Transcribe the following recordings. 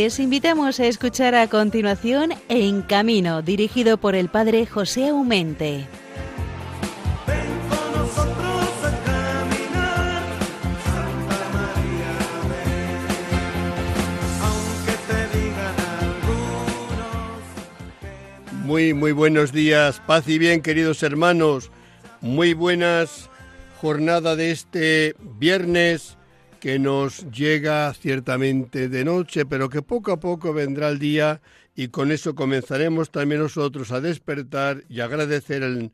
Les invitamos a escuchar a continuación En Camino, dirigido por el padre José Aumente. Muy, muy buenos días, paz y bien, queridos hermanos. Muy buenas jornada de este viernes que nos llega ciertamente de noche, pero que poco a poco vendrá el día y con eso comenzaremos también nosotros a despertar y agradecer el,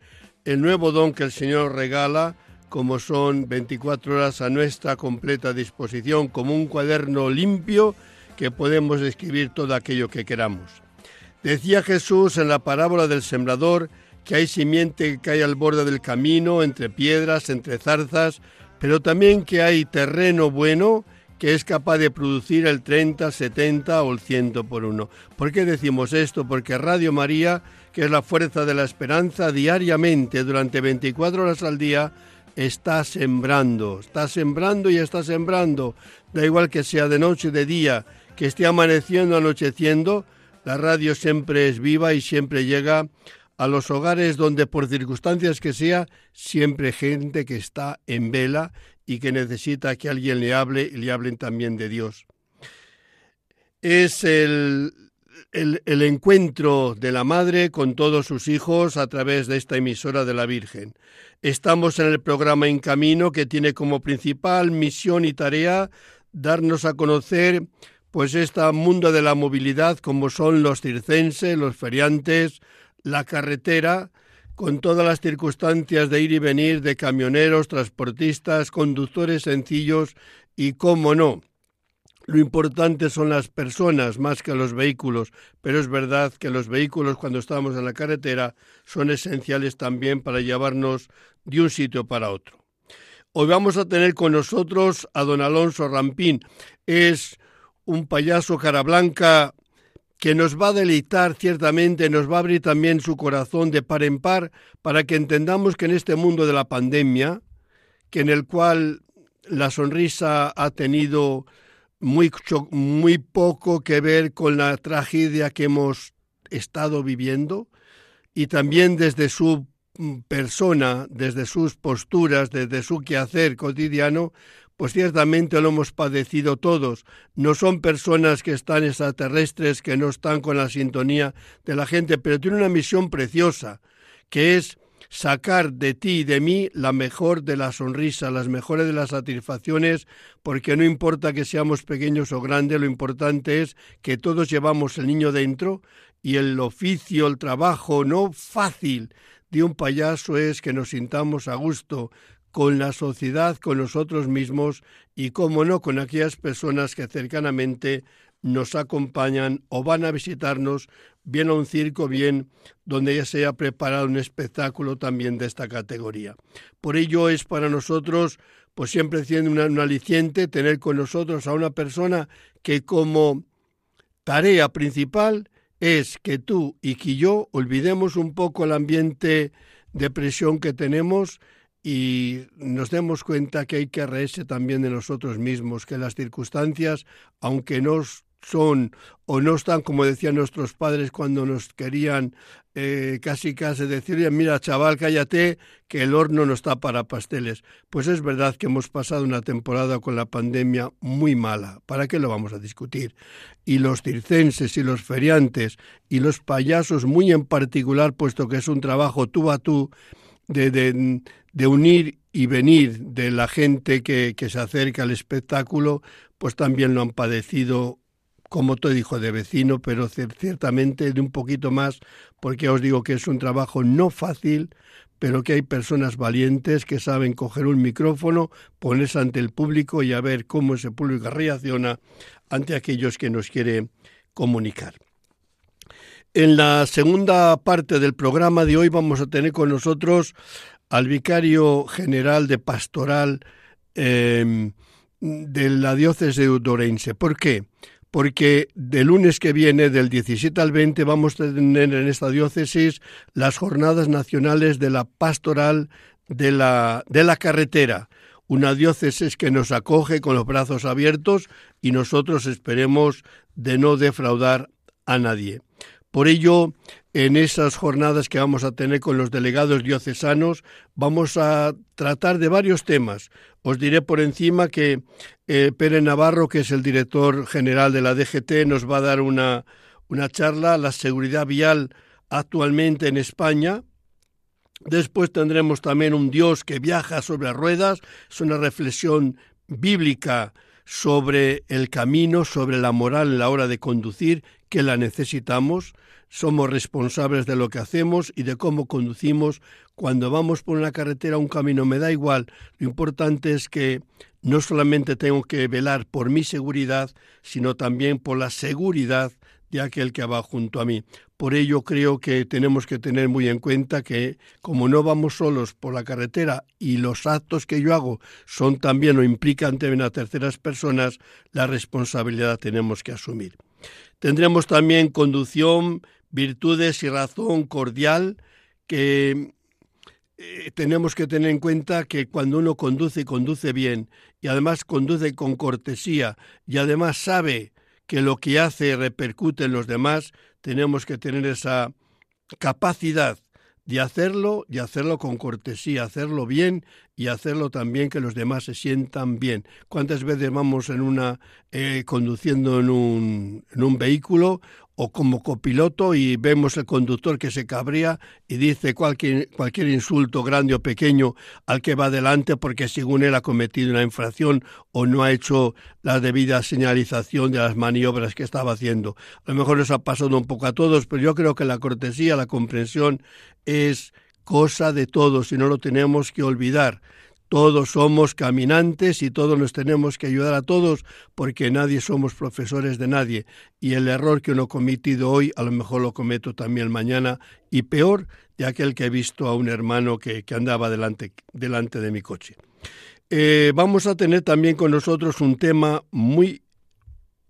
nuevo don que el Señor regala, como son 24 horas a nuestra completa disposición, como un cuaderno limpio que podemos escribir todo aquello que queramos. Decía Jesús en la parábola del sembrador que hay simiente que cae al borde del camino, entre piedras, entre zarzas, pero también que hay terreno bueno que es capaz de producir el 30, 70 o el 100 por uno. ¿Por qué decimos esto? Porque Radio María, que es la fuerza de la esperanza, diariamente, durante 24 horas al día, está sembrando, está sembrando y está sembrando. Da igual que sea de noche, de día, que esté amaneciendo, anocheciendo, la radio siempre es viva y siempre llega a los hogares donde por circunstancias que sea, siempre gente que está en vela y que necesita que alguien le hable y le hablen también de Dios. Es el, el, el, encuentro de la madre con todos sus hijos a través de esta emisora de la Virgen. Estamos en el programa En Camino que tiene como principal misión y tarea darnos a conocer pues este mundo de la movilidad como son los circenses, los feriantes, la carretera con todas las circunstancias de ir y venir de camioneros, transportistas, conductores sencillos y, cómo no, lo importante son las personas más que los vehículos, pero es verdad que los vehículos cuando estamos en la carretera son esenciales también para llevarnos de un sitio para otro. Hoy vamos a tener con nosotros a don Alonso Rampín. Es un payaso cara blanca que nos va a deleitar ciertamente, nos va a abrir también su corazón de par en par para que entendamos que en este mundo de la pandemia, que en el cual la sonrisa ha tenido muy, muy poco que ver con la tragedia que hemos estado viviendo y también desde su persona, desde sus posturas, desde su quehacer cotidiano, pues ciertamente lo hemos padecido todos. No son personas que están extraterrestres, que no están con la sintonía de la gente, pero tiene una misión preciosa, que es sacar de ti y de mí la mejor de la sonrisa, las mejores de las satisfacciones, porque no importa que seamos pequeños o grandes, lo importante es que todos llevamos el niño dentro y el oficio, el trabajo no fácil de un payaso es que nos sintamos a gusto, con la sociedad, con nosotros mismos y, como no, con aquellas personas que cercanamente nos acompañan o van a visitarnos, bien a un circo, bien donde ya se haya preparado un espectáculo también de esta categoría. Por ello es para nosotros, pues siempre siendo un aliciente, tener con nosotros a una persona que como tarea principal es que tú y que yo olvidemos un poco el ambiente de presión que tenemos y nos demos cuenta que hay que reírse también de nosotros mismos, que las circunstancias, aunque no son o no están como decían nuestros padres cuando nos querían eh, casi casi decir, mira chaval, cállate, que el horno no está para pasteles. Pues es verdad que hemos pasado una temporada con la pandemia muy mala. ¿Para qué lo vamos a discutir? Y los circenses y los feriantes y los payasos muy en particular, puesto que es un trabajo tú a tú, de, de, de unir y venir de la gente que, que, se acerca al espectáculo, pues también lo han padecido, como te dijo, de vecino, pero ciertamente de un poquito más, porque os digo que es un trabajo no fácil, pero que hay personas valientes que saben coger un micrófono, ponerse ante el público y a ver cómo ese público reacciona ante aquellos que nos quiere comunicar. En la segunda parte del programa de hoy vamos a tener con nosotros al vicario general de pastoral eh, de la diócesis de Udorense. ¿Por qué? Porque del lunes que viene, del 17 al 20, vamos a tener en esta diócesis las jornadas nacionales de la pastoral de la, de la carretera una diócesis que nos acoge con los brazos abiertos y nosotros esperemos de no defraudar a nadie. Por ello, en esas jornadas que vamos a tener con los delegados diocesanos, vamos a tratar de varios temas. Os diré por encima que eh, Pérez Navarro, que es el director general de la DGT, nos va a dar una, una charla, la seguridad vial actualmente en España. Después tendremos también un Dios que viaja sobre ruedas, es una reflexión bíblica sobre el camino, sobre la moral en la hora de conducir, que la necesitamos, somos responsables de lo que hacemos y de cómo conducimos. Cuando vamos por una carretera un camino me da igual, lo importante es que no solamente tengo que velar por mi seguridad, sino también por la seguridad de aquel que va junto a mí. Por ello creo que tenemos que tener muy en cuenta que como no vamos solos por la carretera y los actos que yo hago son también o implican también a terceras personas, la responsabilidad tenemos que asumir. Tendremos también conducción, virtudes y razón cordial que eh, tenemos que tener en cuenta que cuando uno conduce, conduce bien y además conduce con cortesía y además sabe que lo que hace repercute en los demás, tenemos que tener esa capacidad de hacerlo y hacerlo con cortesía, hacerlo bien y hacerlo también que los demás se sientan bien. ¿Cuántas veces vamos en una eh, conduciendo en un, en un vehículo o como copiloto y vemos el conductor que se cabría y dice cualquier, cualquier insulto grande o pequeño al que va adelante porque según él ha cometido una infracción o no ha hecho la debida señalización de las maniobras que estaba haciendo. A lo mejor nos ha pasado un poco a todos, pero yo creo que la cortesía, la comprensión es cosa de todos y no lo tenemos que olvidar. Todos somos caminantes y todos nos tenemos que ayudar a todos porque nadie somos profesores de nadie y el error que uno ha cometido hoy a lo mejor lo cometo también mañana y peor de aquel que he visto a un hermano que, andaba delante, delante de mi coche. Eh, vamos a tener también con nosotros un tema muy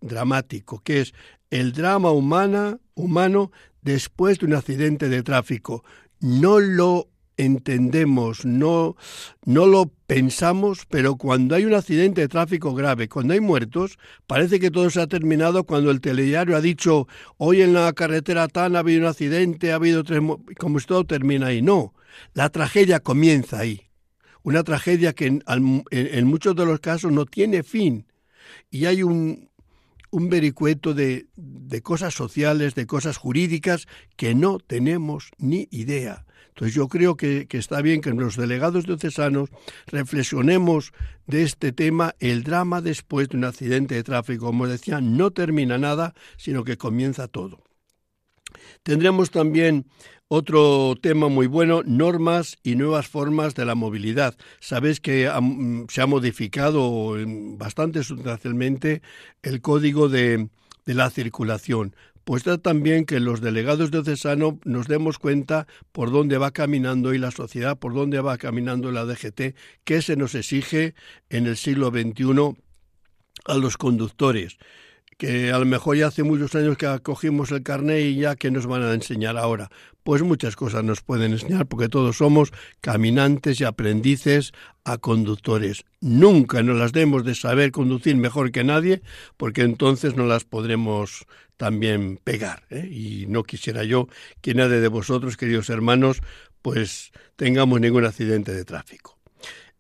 dramático que es el drama humana, humano después de un accidente de tráfico. No lo entendemos, no, no lo pensamos, pero cuando hay un accidente de tráfico grave, cuando hay muertos, parece que todo se ha terminado cuando el telediario ha dicho, hoy en la carretera tan ha habido un accidente, ha habido tres, como si todo termina ahí. No, la tragedia comienza ahí. Una tragedia que en, muchos de los casos no tiene fin. Y hay un, un vericueto de, de cosas sociales, de cosas jurídicas que no tenemos ni idea. Entonces yo creo que, está bien que los delegados diocesanos reflexionemos de este tema, el drama después de un accidente de tráfico. Como decía, no termina nada, sino que comienza todo. Tendremos también otro tema muy bueno, normas y nuevas formas de la movilidad. Sabéis que se ha modificado bastante sustancialmente el código de, de la circulación pues da también que los delegados diocesanos nos demos cuenta por dónde va caminando y la sociedad, por dónde va caminando la DGT, qué se nos exige en el siglo XXI a los conductores que a lo mejor ya hace muchos años que acogimos el carné y ya que nos van a enseñar ahora. Pues muchas cosas nos pueden enseñar porque todos somos caminantes y aprendices a conductores. Nunca nos las demos de saber conducir mejor que nadie porque entonces no las podremos también pegar. ¿eh? Y no quisiera yo que nadie de vosotros, queridos hermanos, pues tengamos ningún accidente de tráfico.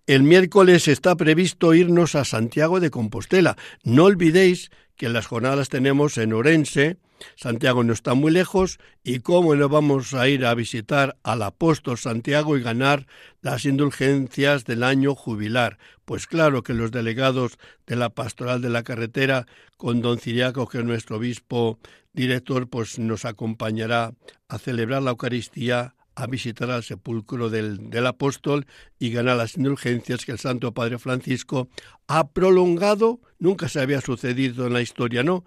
El miércoles está previsto irnos a Santiago de Compostela. No olvidéis que las jornadas tenemos en Orense, Santiago no está muy lejos, y cómo no vamos a ir a visitar al apóstol Santiago y ganar las indulgencias del año jubilar. Pues claro que los delegados de la pastoral de la carretera, con don Ciriaco, que es nuestro obispo director, pues nos acompañará a celebrar la Eucaristía a visitar al sepulcro del, del, apóstol y ganar las indulgencias que el Santo Padre Francisco ha prolongado, nunca se había sucedido en la historia, ¿no?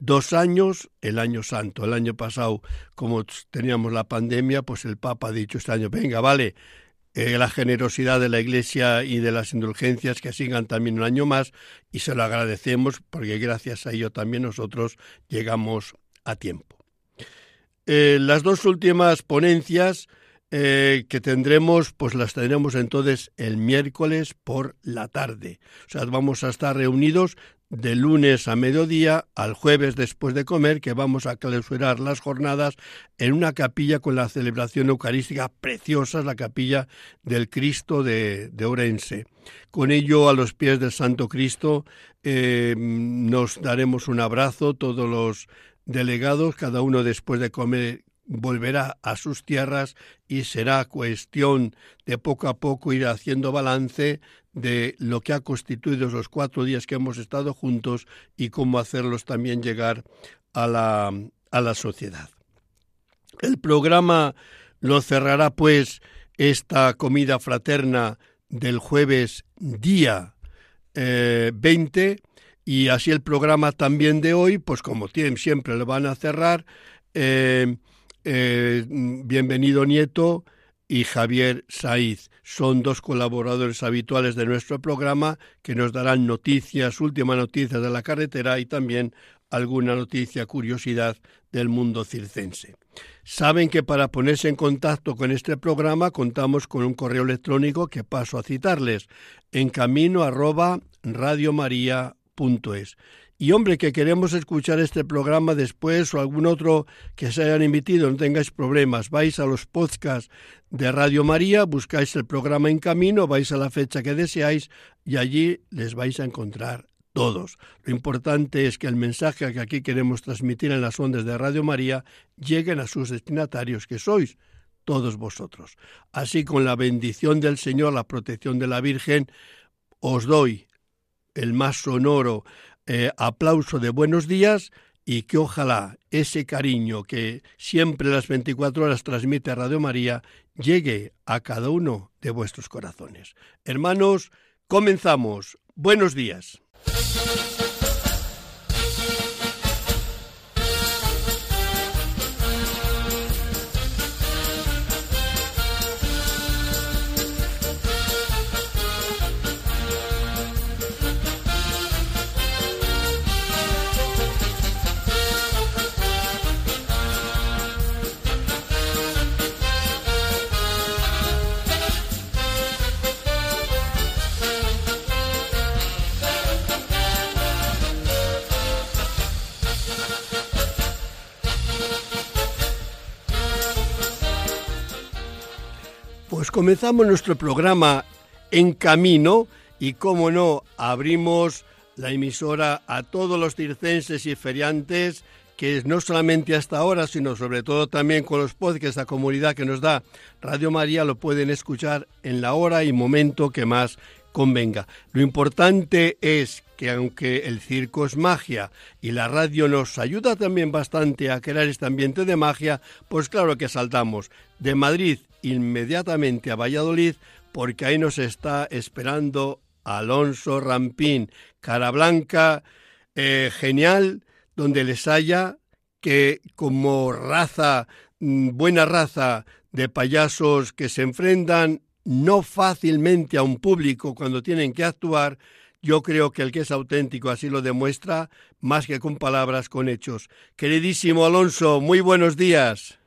Dos años, el año santo. El año pasado, como teníamos la pandemia, pues el Papa ha dicho este año, venga, vale, eh, la generosidad de la Iglesia y de las indulgencias que sigan también un año más y se lo agradecemos porque gracias a ello también nosotros llegamos a tiempo. Eh, las dos últimas ponencias eh, que tendremos, pues las tendremos entonces el miércoles por la tarde. O sea, vamos a estar reunidos de lunes a mediodía al jueves después de comer, que vamos a clausurar las jornadas en una capilla con la celebración eucarística preciosa, la capilla del Cristo de, Orense. Con ello, a los pies del Santo Cristo, eh, nos daremos un abrazo, todos los delegados, cada uno después de comer volverá a sus tierras y será cuestión de poco a poco ir haciendo balance de lo que ha constituido los cuatro días que hemos estado juntos y cómo hacerlos también llegar a la, a la sociedad. El programa lo cerrará pues esta comida fraterna del jueves día 20 eh, y así el programa también de hoy, pues como siempre lo van a cerrar. Eh, eh, bienvenido Nieto y Javier Saiz. Son dos colaboradores habituales de nuestro programa que nos darán noticias, últimas noticias de la carretera y también alguna noticia, curiosidad del mundo circense. Saben que para ponerse en contacto con este programa contamos con un correo electrónico que paso a citarles en camino arroba radiomaria.es. Y hombre, que queremos escuchar este programa después o algún otro que se hayan emitido, no tengáis problemas. Vais a los podcasts de Radio María, buscáis el programa en camino, vais a la fecha que deseáis y allí les vais a encontrar todos. Lo importante es que el mensaje que aquí queremos transmitir en las ondas de Radio María lleguen a sus destinatarios que sois todos vosotros. Así con la bendición del Señor, la protección de la Virgen, os doy el más sonoro eh, aplauso de buenos días y que ojalá ese cariño que siempre las 24 horas transmite Radio María llegue a cada uno de vuestros corazones. Hermanos, comenzamos. Buenos días. Comenzamos nuestro programa en camino y, como no, abrimos la emisora a todos los circenses y feriantes que no solamente hasta ahora, sino sobre todo también con los podcasts, la comunidad que nos da Radio María, lo pueden escuchar en la hora y momento que más convenga. Lo importante es que aunque el circo es magia y la radio nos ayuda también bastante a crear este ambiente de magia, pues claro que saltamos de Madrid inmediatamente a Valladolid porque ahí nos está esperando Alonso Rampín, cara blanca, eh, genial, donde les haya que como raza, mm, buena raza de payasos que se enfrentan no fácilmente a un público cuando tienen que actuar, yo creo que el que es auténtico así lo demuestra, más que con palabras, con hechos. Queridísimo Alonso, muy buenos días.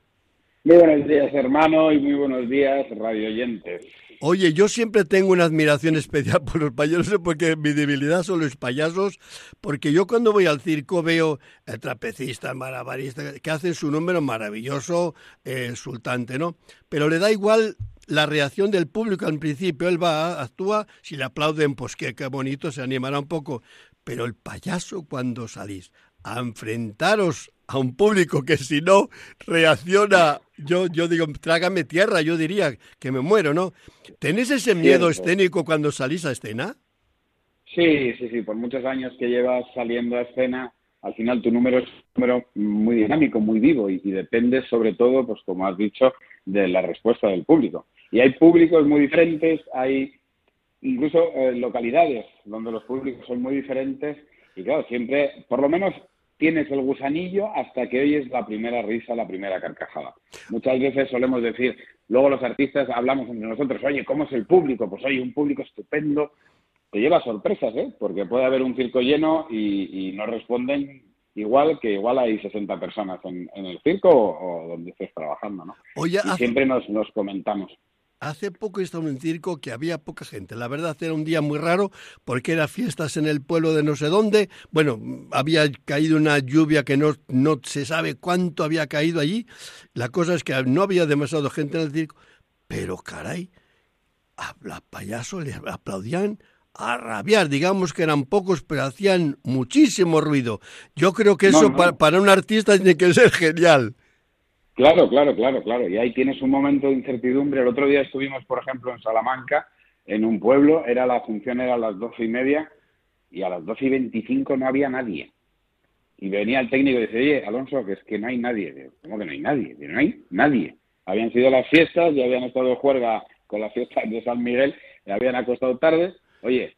Muy buenos días, hermano, y muy buenos días, radio oyentes. Oye, yo siempre tengo una admiración especial por los payasos porque mi debilidad son los payasos, porque yo cuando voy al circo veo el trapecista, el que hacen su número maravilloso, eh, sultante, ¿no? Pero le da igual la reacción del público al principio, él va, actúa, si le aplauden, pues qué, qué bonito, se animará un poco. Pero el payaso cuando salís a enfrentaros a un público que si no reacciona, yo, yo digo, trágame tierra, yo diría que me muero, ¿no? ¿Tenés ese miedo escénico cuando salís a escena? Sí, sí, sí, por muchos años que llevas saliendo a escena, al final tu número es un número muy dinámico, muy vivo y, depende sobre todo, pues como has dicho, de la respuesta del público. Y hay públicos muy diferentes, hay incluso eh, localidades donde los públicos son muy diferentes y claro, siempre, por lo menos tienes el gusanillo hasta que oyes la primera risa, la primera carcajada. Muchas veces solemos decir, luego los artistas hablamos entre nosotros, oye, ¿cómo es el público? Pues oye, un público estupendo, te lleva sorpresas, ¿eh? Porque puede haber un circo lleno y, no responden igual que igual hay 60 personas en, el circo o, donde estés trabajando, ¿no? y siempre nos, nos comentamos. Hace poco estaba en un circo que había poca gente. La verdad era un día muy raro porque era fiestas en el pueblo de no sé dónde. Bueno, había caído una lluvia que no, no se sabe cuánto había caído allí. La cosa es que no había demasiado gente en el circo. Pero caray, a la payaso le aplaudían a rabiar. Digamos que eran pocos, pero hacían muchísimo ruido. Yo creo que eso para un artista tiene que ser genial. Claro, claro, claro, claro. Y ahí tienes un momento de incertidumbre. El otro día estuvimos, por ejemplo, en Salamanca, en un pueblo, era la función era a las doce y media y a las doce y veinticinco no había nadie. Y venía el técnico y dice, oye, Alonso, que es que no hay nadie. ¿Cómo que no hay nadie? no hay nadie. Habían sido las fiestas, ya habían estado de juerga con las fiestas de San Miguel, y habían acostado tarde. Oye,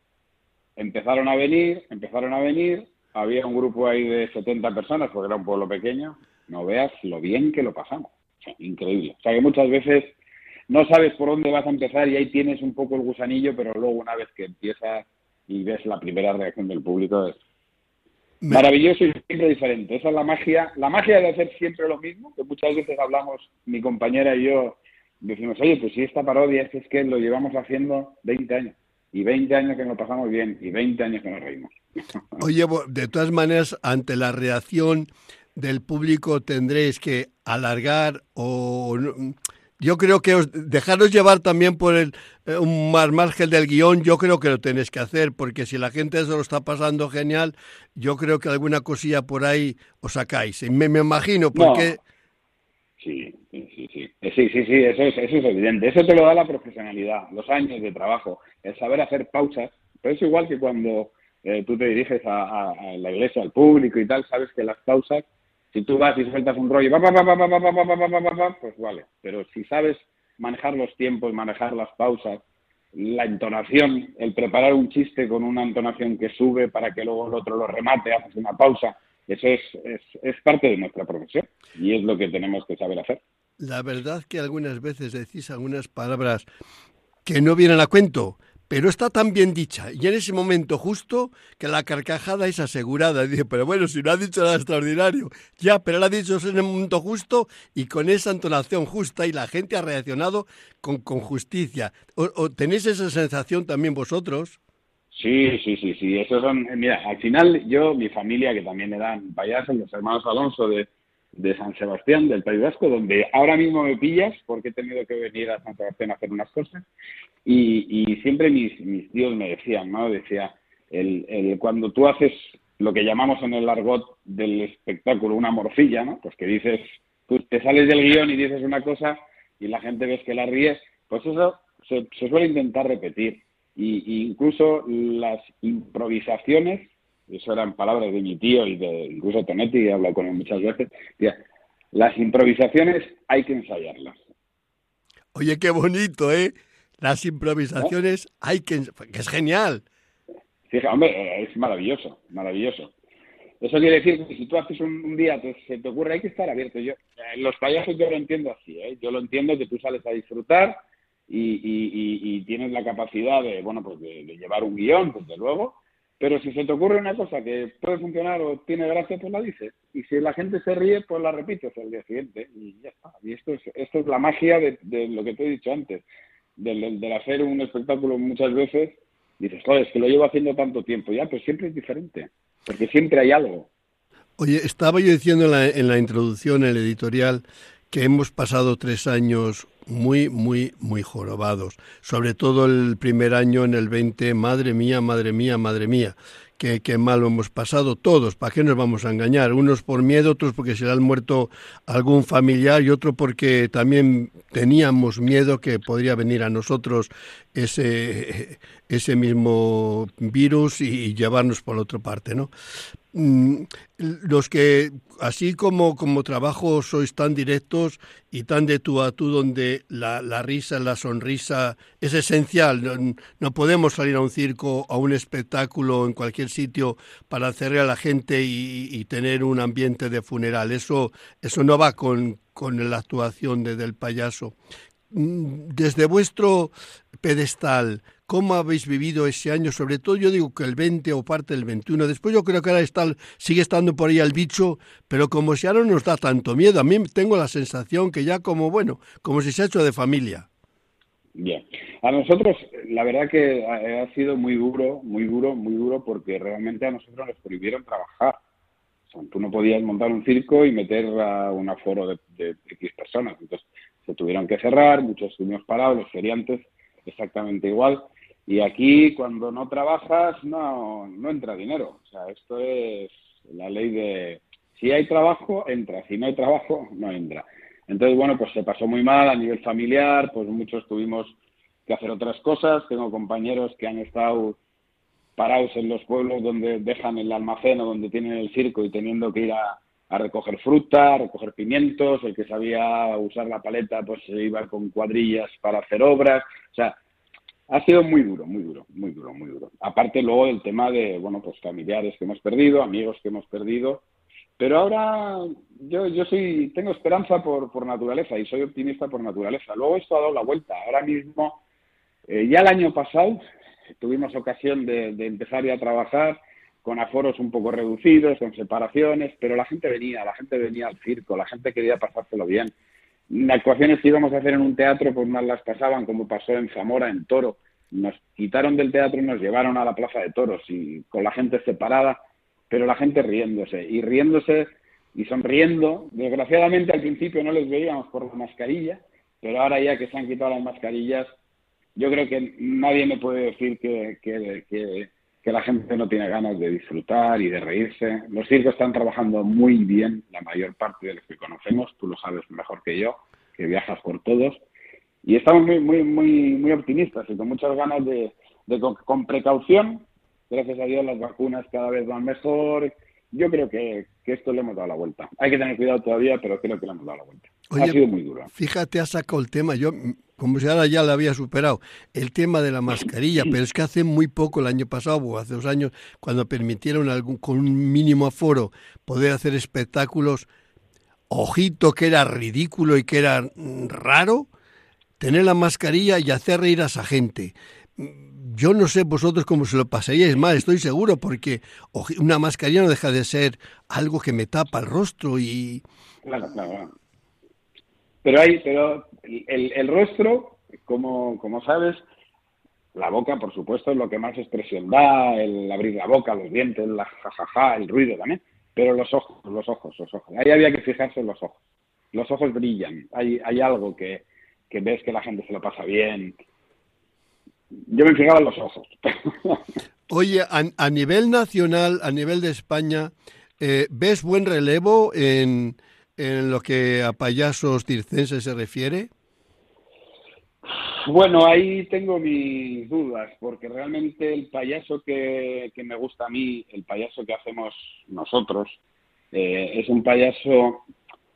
empezaron a venir, empezaron a venir, había un grupo ahí de 70 personas, porque era un pueblo pequeño, no veas lo bien que lo pasamos. increíble. O sea que muchas veces no sabes por dónde vas a empezar y ahí tienes un poco el gusanillo, pero luego una vez que empiezas y ves la primera reacción del público es maravilloso y siempre diferente. Esa es la magia, la magia de hacer siempre lo mismo, que muchas veces hablamos, mi compañera y yo, decimos, oye, pues si esta parodia es, es que lo llevamos haciendo 20 años, y 20 años que nos pasamos bien, y 20 años que nos reímos. Oye, de todas maneras, ante la reacción del público tendréis que alargar o yo creo que os, dejaros llevar también por el eh, un margen del guion, yo creo que lo tenéis que hacer, porque si la gente se lo está pasando genial, yo creo que alguna cosilla por ahí os sacáis. Me, me imagino, porque... Sí, sí, sí. Eh, sí, sí, sí, eso es, eso es evidente. Eso te lo da la profesionalidad, los años de trabajo, el saber hacer pausas. Pero es igual que cuando eh, tú te diriges a, a, la iglesia, al público y tal, sabes que las pausas si tú vas y sueltas un rollo, pues vale. Pero si sabes manejar los tiempos, manejar las pausas, la entonación, el preparar un chiste con una entonación que sube para que luego el otro lo remate, haces una pausa, eso es, es, es parte de nuestra profesión y es lo que tenemos que saber hacer. La verdad que algunas veces decís algunas palabras que no vienen a cuento, pero está tan bien dicha y en ese momento justo que la carcajada es asegurada. Dice, pero bueno, si no ha dicho nada extraordinario, ya, pero lo ha dicho en el momento justo y con esa entonación justa y la gente ha reaccionado con, con justicia. ¿O, tenéis esa sensación también vosotros? Sí, sí, sí, sí. Eso son, mira, al final yo, mi familia, que también me dan payasos, los hermanos Alonso de, de San Sebastián, del País Vasco, donde ahora mismo me pillas porque he tenido que venir a San Sebastián a hacer unas cosas. Y, siempre mis, mis tíos me decían, ¿no? Decía, el, el, cuando tú haces lo que llamamos en el argot del espectáculo una morcilla, ¿no? Pues que dices, tú te sales del guion y dices una cosa y la gente ves que la ríes, pues eso se, suele intentar repetir. Y, incluso las improvisaciones eso eran palabras de mi tío y de incluso Tonetti, he hablado con él muchas veces, las improvisaciones hay que ensayarlas. Oye, qué bonito, ¿eh? Las improvisaciones hay que... que es genial. Fija, hombre, es maravilloso, maravilloso. Eso quiere decir que si tú haces un, día, te, se te ocurre, hay que estar abierto. Yo, eh, los payasos yo lo entiendo así, ¿eh? Yo lo entiendo que tú sales a disfrutar y, y, tienes la capacidad de, bueno, pues de, de llevar un guion, desde luego, pero si se te ocurre una cosa que puede funcionar o tiene gracia, pues la dices. Y si la gente se ríe, pues la repites el día siguiente. Y ya está. Y esto es, esto es la magia de, lo que te he dicho antes. Del, hacer un espectáculo muchas veces, dices, joder, es que lo llevo haciendo tanto tiempo. Ya, pues siempre es diferente. Porque siempre hay algo. Oye, estaba yo diciendo en la, en la introducción, en el editorial, que hemos pasado tres años muy, muy, muy jorobados. Sobre todo el primer año en el 20, madre mía, madre mía, madre mía. Qué, qué mal lo hemos pasado todos, ¿para qué nos vamos a engañar? Unos por miedo, otros porque se le han muerto algún familiar y otro porque también teníamos miedo que podría venir a nosotros ese, ese mismo virus y llevarnos por otra parte, ¿no? Mm, los que, así como, como trabajo, sois tan directos y tan de tú a tú, donde la, la risa, la sonrisa es esencial. No, podemos salir a un circo, a un espectáculo, en cualquier sitio, para hacerle a la gente y, tener un ambiente de funeral. Eso, eso no va con, con la actuación de, del payaso. Mm, desde vuestro pedestal, ¿Cómo habéis vivido ese año? Sobre todo yo digo que el 20 o parte del 21. Después yo creo que ahora está, sigue estando por ahí el bicho, pero como si ahora no nos da tanto miedo. A mí tengo la sensación que ya como, bueno, como si se ha hecho de familia. Bien. A nosotros, la verdad que ha sido muy duro, muy duro, muy duro, porque realmente a nosotros nos prohibieron trabajar. O sea, tú no podías montar un circo y meter a un aforo de, de X personas. Entonces, se tuvieron que cerrar, muchos estuvimos parados, los feriantes exactamente igual. Y aquí, cuando no trabajas, no, no entra dinero. O sea, esto es la ley de si hay trabajo, entra. Si no hay trabajo, no entra. Entonces, bueno, pues se pasó muy mal a nivel familiar, pues muchos tuvimos que hacer otras cosas. Tengo compañeros que han estado parados en los pueblos donde dejan el almacén o donde tienen el circo y teniendo que ir a, recoger fruta, a recoger pimientos. El que sabía usar la paleta, pues se iba con cuadrillas para hacer obras. O sea, ha sido muy duro, muy duro, muy duro, muy duro. Aparte luego el tema de, bueno, pues familiares que hemos perdido, amigos que hemos perdido pero ahora yo, yo soy, tengo esperanza por, por naturaleza y soy optimista por naturaleza. Luego esto ha dado la vuelta. Ahora mismo, eh, ya el año pasado tuvimos ocasión de, de empezar ya a trabajar con aforos un poco reducidos, con separaciones, pero la gente venía, la gente venía al circo, la gente quería pasárselo bien. Actuaciones que íbamos a hacer en un teatro, pues más las pasaban, como pasó en Zamora, en Toro. Nos quitaron del teatro y nos llevaron a la plaza de toros y con la gente separada pero la gente riéndose y riéndose y sonriendo. Desgraciadamente al principio no les veíamos por la mascarilla, pero ahora ya que se han quitado las mascarillas, yo creo que nadie me puede decir que, que, que, la gente no tiene ganas de disfrutar y de reírse. Los circos están trabajando muy bien, la mayor parte de los que conocemos, tú lo sabes mejor que yo, que viajas por todos, y estamos muy, muy, muy, muy optimistas y con muchas ganas de con precaución, gracias a Dios las vacunas cada vez van mejor. Yo creo que, esto le hemos dado la vuelta. Hay que tener cuidado todavía, pero creo que le hemos dado la vuelta. ha sido muy duro. Fíjate, ha sacado el tema. Yo, como si ahora ya lo había superado, el tema de la mascarilla, pero es que hace muy poco, el año pasado o hace dos años, cuando permitieron algún, con un mínimo aforo poder hacer espectáculos, ojito que era ridículo y que era raro, tener la mascarilla y hacer reír a esa gente yo no sé vosotros cómo se lo pasaríais mal, estoy seguro, porque una mascarilla no deja de ser algo que me tapa el rostro y... Claro, claro. Pero hay, pero el, el rostro, como, como sabes, la boca, por supuesto, es lo que más expresión da, el abrir la boca, los dientes, la jajaja, el ruido también, pero los ojos, los ojos, los ojos. Ahí había que fijarse en los ojos. Los ojos brillan, hay, hay algo que, que ves que la gente se lo pasa bien, yo me fijaba en los ojos. Oye, a, nivel nacional, a nivel de España, eh, ¿ves buen relevo en, en lo que a payasos circenses se refiere? Bueno, ahí tengo mis dudas, porque realmente el payaso que, que me gusta a mí, el payaso que hacemos nosotros, eh, es un payaso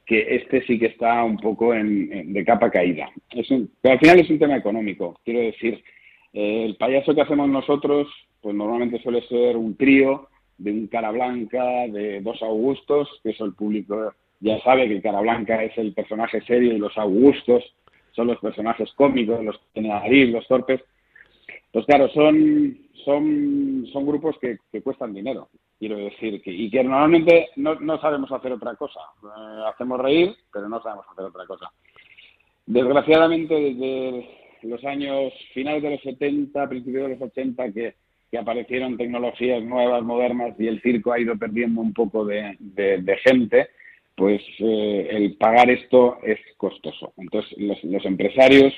que este sí que está un poco en, de capa caída. Es pero al final es un tema económico. Quiero decir, eh, el payaso que hacemos nosotros, pues normalmente suele ser un trío de un cara blanca, de dos augustos, que eso el público ya sabe que el cara blanca es el personaje serio y los augustos son los personajes cómicos, los que nariz, los torpes. Pues claro, son, son, son grupos que, cuestan dinero, quiero decir, que, y que normalmente no, no sabemos hacer otra cosa. Eh, hacemos reír, pero no sabemos hacer otra cosa. Desgraciadamente, desde los años finales de los 70, principios de los 80, que, aparecieron tecnologías nuevas, modernas, y el circo ha ido perdiendo un poco de, gente, pues eh, el pagar esto es costoso. Entonces, los, empresarios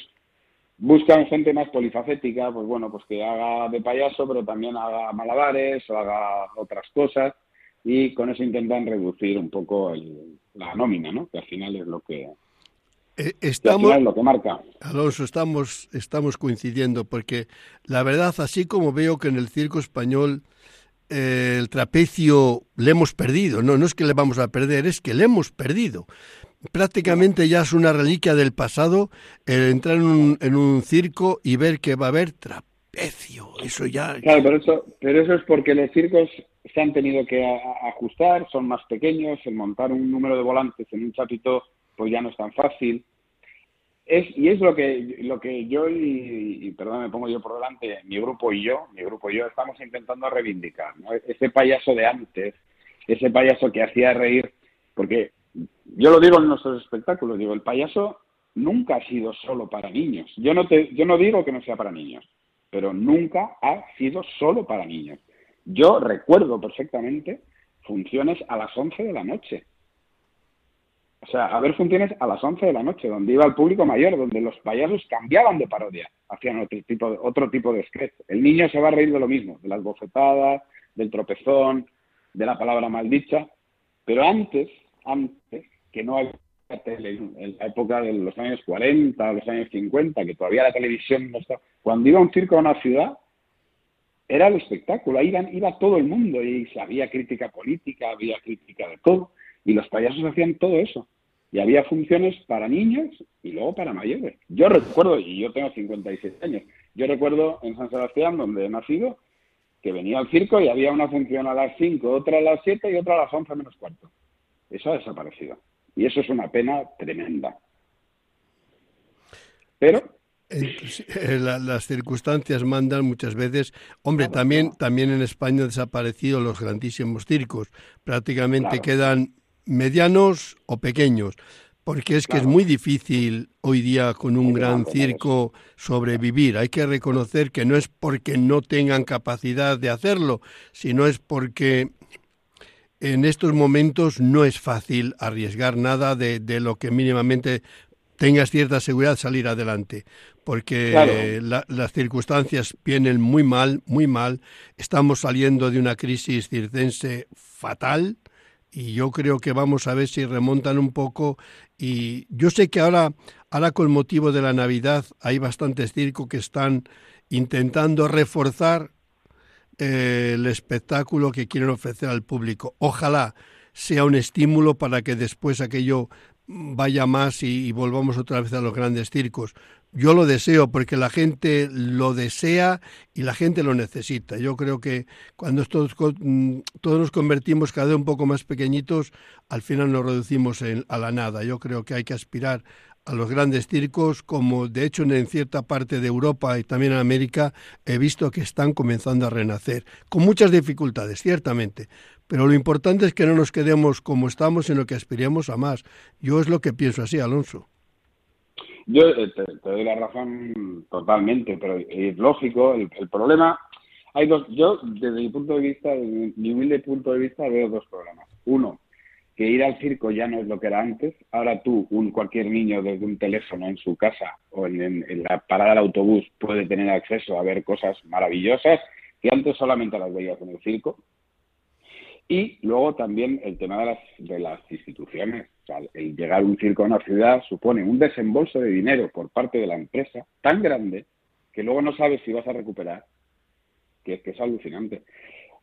buscan gente más polifacética, pues bueno, pues que haga de payaso, pero también haga malabares o haga otras cosas, y con eso intentan reducir un poco la nómina, ¿no? Que al final es lo que eh, estamos, lo que marca. Alonso, estamos, estamos coincidiendo porque la verdad, así como veo que en el circo español eh, el trapecio le hemos perdido, no, no es que le vamos a perder, es que le hemos perdido. Prácticamente ya es una reliquia del pasado el entrar en un, en un circo y ver que va a haber trapecio. Eso ya. Claro, pero eso, pero eso es porque los circos se han tenido que ajustar, son más pequeños, el montar un número de volantes en un chapito pues ya no es tan fácil. es, y es lo que, lo que yo y, perdón, me pongo yo por delante, mi grupo y yo, mi grupo y yo estamos intentando reivindicar, Ese payaso de antes, ese payaso que hacía reír, porque yo lo digo en nuestros espectáculos, digo, el payaso nunca ha sido solo para niños. Yo no, te, yo no digo que no sea para niños, pero nunca ha sido solo para niños. Yo recuerdo perfectamente funciones a las 11 de la noche. O sea, a ver funciones a las 11 de la noche, donde iba el público mayor, donde los payasos cambiaban de parodia, hacían otro tipo de, otro tipo de sketch. El niño se va a reír de lo mismo, de las bofetadas, del tropezón, de la palabra maldicha, pero antes, antes, que no había tele, en la época de los años 40, los años 50, que todavía la televisión no estaba, cuando iba un circo a una ciudad, era el espectáculo, iba, iba todo el mundo y había crítica política, había crítica de todo y los payasos hacían todo eso. Y había funciones para niños y luego para mayores. Yo recuerdo, y yo tengo 56 años, yo recuerdo en San Sebastián, donde he nacido, que venía al circo y había una función a las 5, otra a las 7 y otra a las 11 menos cuarto. Eso ha desaparecido. Y eso es una pena tremenda. Pero eh, las circunstancias mandan muchas veces. Hombre, también, también en España han desaparecido los grandísimos circos. Prácticamente quedan medianos o pequeños, porque es que es muy difícil hoy día con un gran circo sobrevivir. Hay que reconocer que no es porque no tengan capacidad de hacerlo, sino es porque en estos momentos no es fácil arriesgar nada de, de lo que mínimamente tengas cierta seguridad salir adelante, porque las circunstancias vienen muy mal, muy mal. Estamos saliendo de una crisis circense fatal, y yo creo que vamos a ver si remontan un poco y yo sé que ahora ahora con motivo de la Navidad hay bastantes circos que están intentando reforzar eh, el espectáculo que quieren ofrecer al público. Ojalá sea un estímulo para que después aquello vaya más y, volvamos otra vez a los grandes circos. Yo lo deseo porque la gente lo desea y la gente lo necesita. Yo creo que cuando todos, mm, todos nos convertimos cada vez un poco más pequeñitos, al final nos reducimos a la nada. Yo creo que hay que aspirar a los grandes circos, como de hecho en cierta parte de Europa y también en América he visto que están comenzando a renacer, con muchas dificultades, ciertamente, pero lo importante es que no nos quedemos como estamos, sino que aspiremos a más. Yo es lo que pienso así, Alonso. Yo eh, te, doy la razón totalmente, pero es lógico. El, problema, hay dos. Yo, desde mi punto de vista, desde mi humilde punto de vista, veo dos problemas. Uno, que ir al circo ya no es lo que era antes. Ahora tú, un cualquier niño desde un teléfono en su casa o en, en la parada del autobús puede tener acceso a ver cosas maravillosas que antes solamente las veías en el circo y luego también el tema de las, de las instituciones. O sea, el llegar un circo a una ciudad supone un desembolso de dinero por parte de la empresa tan grande que luego no sabes si vas a recuperar, que, que es alucinante.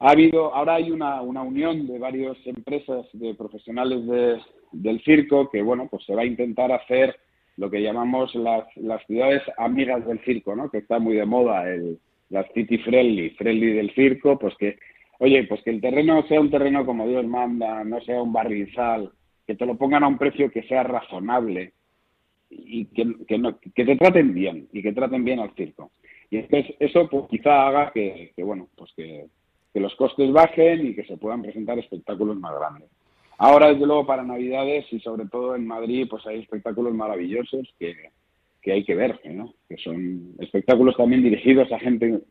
Ha habido, ahora hay una, una unión de varias empresas de profesionales de, del circo que, bueno, pues se va a intentar hacer lo que llamamos las, las ciudades amigas del circo, ¿no? Que está muy de moda, el, las city friendly, friendly del circo, pues que oye, pues que el terreno sea un terreno como Dios manda, no sea un barrizal, que te lo pongan a un precio que sea razonable y que, que, te traten bien y que traten bien al circo. Y entonces eso pues quizá haga que, bueno, pues que, los costes bajen y que se puedan presentar espectáculos más grandes. Ahora, desde luego, para Navidades y sobre todo en Madrid, pues hay espectáculos maravillosos que, que hay que ver, ¿no? Que son espectáculos también dirigidos a gente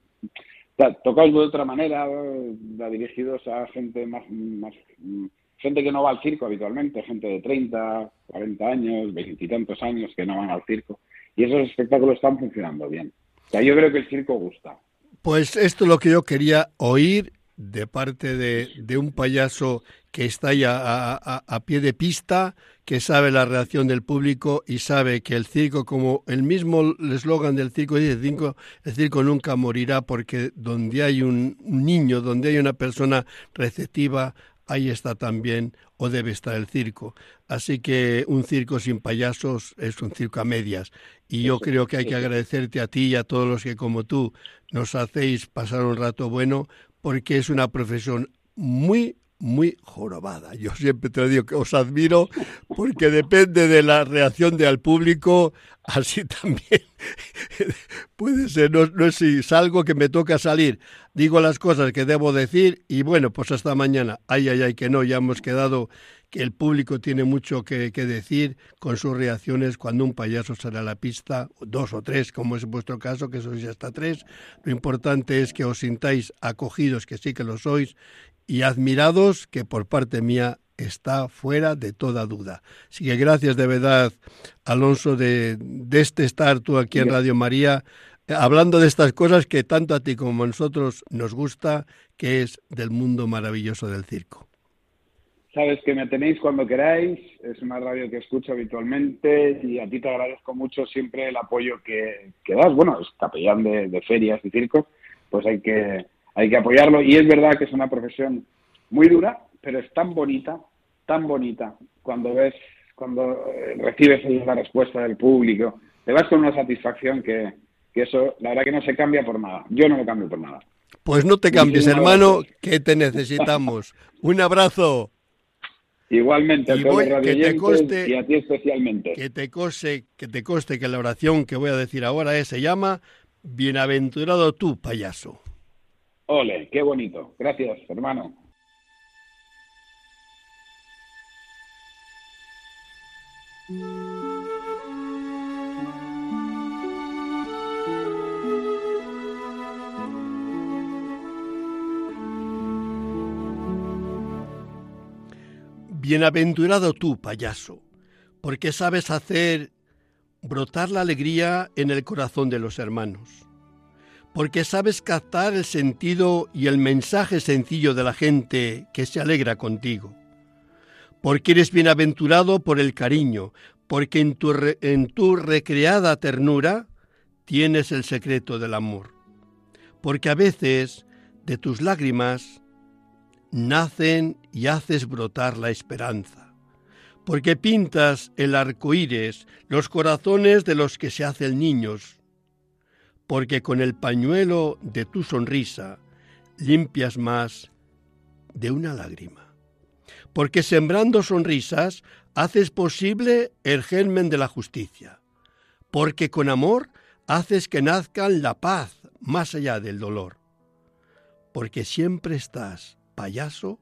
tocados de otra manera, dirigidos a gente más, gente que no va al circo habitualmente, gente de 30, 40 años, veintitantos años que no van al circo. Y esos espectáculos están funcionando bien. O sea, yo creo que el circo gusta. Pues esto es lo que yo quería oír de parte de un payaso que está ya a, a, pie de pista, que sabe la reacción del público y sabe que el circo, como el mismo eslogan del circo dice, el circo nunca morirá porque donde hay un niño, donde hay una persona receptiva, ahí está también o debe estar el circo. Así que un circo sin payasos es un circo a medias. Y yo creo que hay que agradecerte a ti y a todos los que como tú nos hacéis pasar un rato bueno porque es una profesión muy, muy jorobada. Yo siempre te digo que os admiro porque depende de la reacción del público, así también puede ser. No, es si salgo que me toca salir, digo las cosas que debo decir y bueno, pues hasta mañana. Ay, ay, ay, que no, ya hemos quedado que el público tiene mucho que, que, decir con sus reacciones cuando un payaso sale a la pista, dos o tres, como es vuestro caso, que sois hasta tres. Lo importante es que os sintáis acogidos, que sí que lo sois, y admirados, que por parte mía está fuera de toda duda. Así que gracias de verdad, Alonso, de, de este estar tú aquí en Radio María, hablando de estas cosas que tanto a ti como a nosotros nos gusta, que es del mundo maravilloso del circo. Sabes que me tenéis cuando queráis, es una radio que escucho habitualmente y a ti te agradezco mucho siempre el apoyo que, que das. Bueno, es capellán de, de ferias y circos, pues hay que, hay que apoyarlo y es verdad que es una profesión muy dura, pero es tan bonita, tan bonita cuando ves, cuando eh, recibes la respuesta del público, te vas con una satisfacción que, que eso, la verdad que no se cambia por nada. Yo no lo cambio por nada. Pues no te cambies, hermano, que te necesitamos. Un abrazo. Igualmente, a y voy, que te coste, y a ti especialmente. Que te, coste, que te coste que la oración que voy a decir ahora es, se llama Bienaventurado tú, payaso. Ole, qué bonito. Gracias, hermano. Bienaventurado tú, payaso, porque sabes hacer brotar la alegría en el corazón de los hermanos, porque sabes captar el sentido y el mensaje sencillo de la gente que se alegra contigo, porque eres bienaventurado por el cariño, porque en tu, en tu recreada ternura tienes el secreto del amor, porque a veces de tus lágrimas nacen y haces brotar la esperanza, porque pintas el arco iris, los corazones de los que se hacen niños, porque con el pañuelo de tu sonrisa limpias más de una lágrima, porque sembrando sonrisas haces posible el germen de la justicia, porque con amor haces que nazcan la paz más allá del dolor, porque siempre estás payaso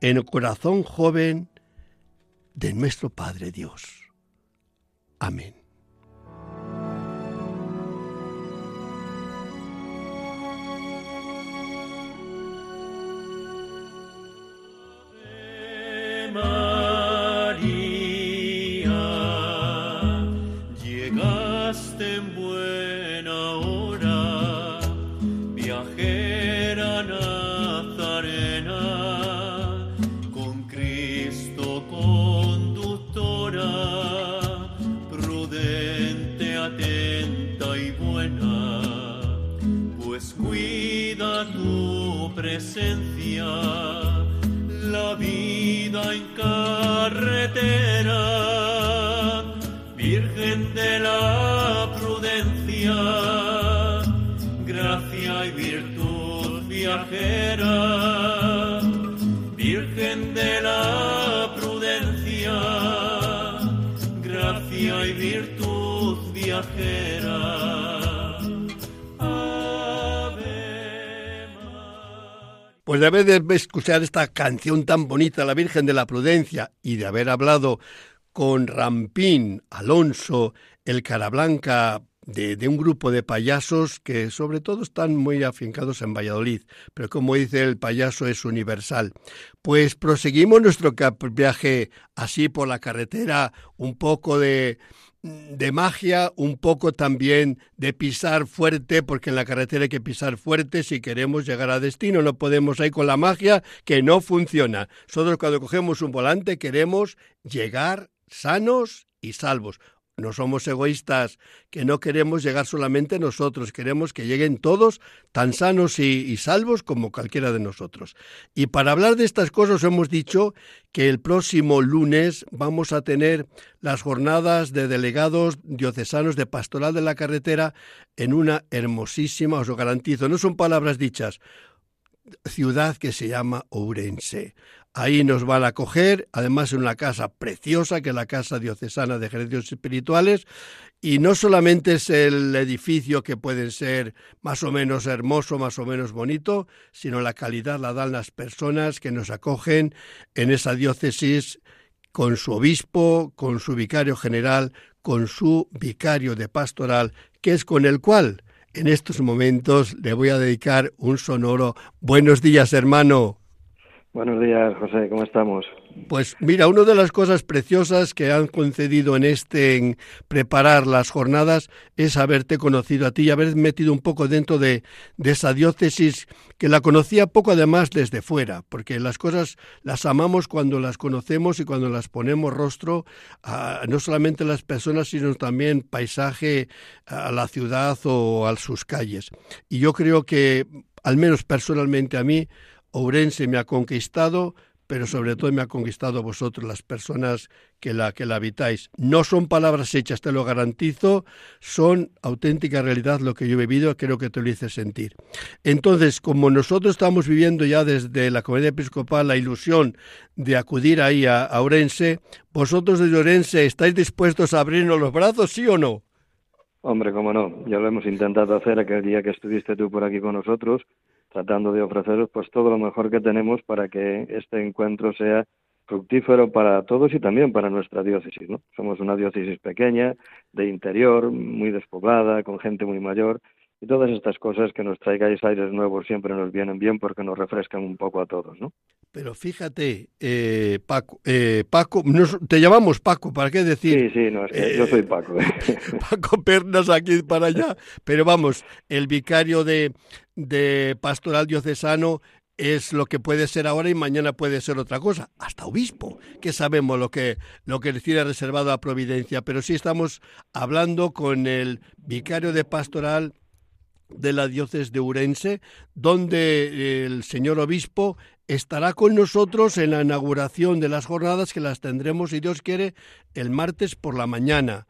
en el corazón joven de nuestro Padre Dios. Amén. Pues de haber de escuchar esta canción tan bonita, La Virgen de la Prudencia, y de haber hablado con Rampín, Alonso, el Carablanca, de, de, un grupo de payasos que sobre todo están muy afincados en Valladolid, pero como dice el payaso es universal. Pues proseguimos nuestro viaje así por la carretera, un poco de, de magia, un poco también de pisar fuerte, porque en la carretera hay que pisar fuerte si queremos llegar a destino. No podemos ir con la magia que no funciona. Nosotros cuando cogemos un volante queremos llegar sanos y salvos. No somos egoístas, que no queremos llegar solamente nosotros, queremos que lleguen todos tan sanos y, salvos como cualquiera de nosotros. Y para hablar de estas cosas hemos dicho que el próximo lunes vamos a tener las jornadas de delegados diocesanos de Pastoral de la Carretera en una hermosísima, os lo garantizo, no son palabras dichas, ciudad que se llama Ourense. Ahí nos van a acoger, además en una casa preciosa, que es la Casa Diocesana de Ejercicios Espirituales, y no solamente es el edificio que puede ser más o menos hermoso, más o menos bonito, sino la calidad la dan las personas que nos acogen en esa diócesis con su obispo, con su vicario general, con su vicario de pastoral, que es con el cual en estos momentos le voy a dedicar un sonoro Buenos días, hermano. Buenos días, José, ¿cómo estamos? Pues mira, una de las cosas preciosas que han concedido en este en preparar las jornadas es haberte conocido a ti y haber metido un poco dentro de, esa diócesis que la conocía poco además desde fuera, porque las cosas las amamos cuando las conocemos y cuando las ponemos rostro a no solamente a las personas, sino también paisaje a la ciudad o a sus calles. Y yo creo que, al menos personalmente a mí, Ourense me ha conquistado, pero sobre todo me ha conquistado vosotros, las personas que la, que la habitáis. No son palabras hechas, te lo garantizo, son auténtica realidad lo que yo he vivido, creo que te lo hice sentir. Entonces, como nosotros estamos viviendo ya desde la comunidad episcopal la ilusión de acudir ahí a, a Orense, ¿vosotros de Orense estáis dispuestos a abrirnos los brazos, sí o no? Hombre, cómo no, ya lo hemos intentado hacer aquel día que estuviste tú por aquí con nosotros tratando de ofreceros pues todo lo mejor que tenemos para que este encuentro sea fructífero para todos y también para nuestra diócesis, ¿no? Somos una diócesis pequeña, de interior, muy despoblada, con gente muy mayor, y todas estas cosas que nos traigáis aires nuevos siempre nos vienen bien porque nos refrescan un poco a todos, ¿no? Pero fíjate, eh, Paco, eh, Paco, te llamamos Paco, ¿para qué decir? Sí, sí, no, es que yo soy Paco. Paco Pernas aquí para allá, pero vamos, el vicario de, de Pastoral Diocesano es lo que puede ser ahora y mañana puede ser otra cosa, hasta obispo, que sabemos lo que lo que tiene reservado a Providencia, pero sí estamos hablando con el vicario de Pastoral de la diócesis de Urense, donde el señor obispo estará con nosotros en la inauguración de las jornadas que las tendremos, si Dios quiere, el martes por la mañana.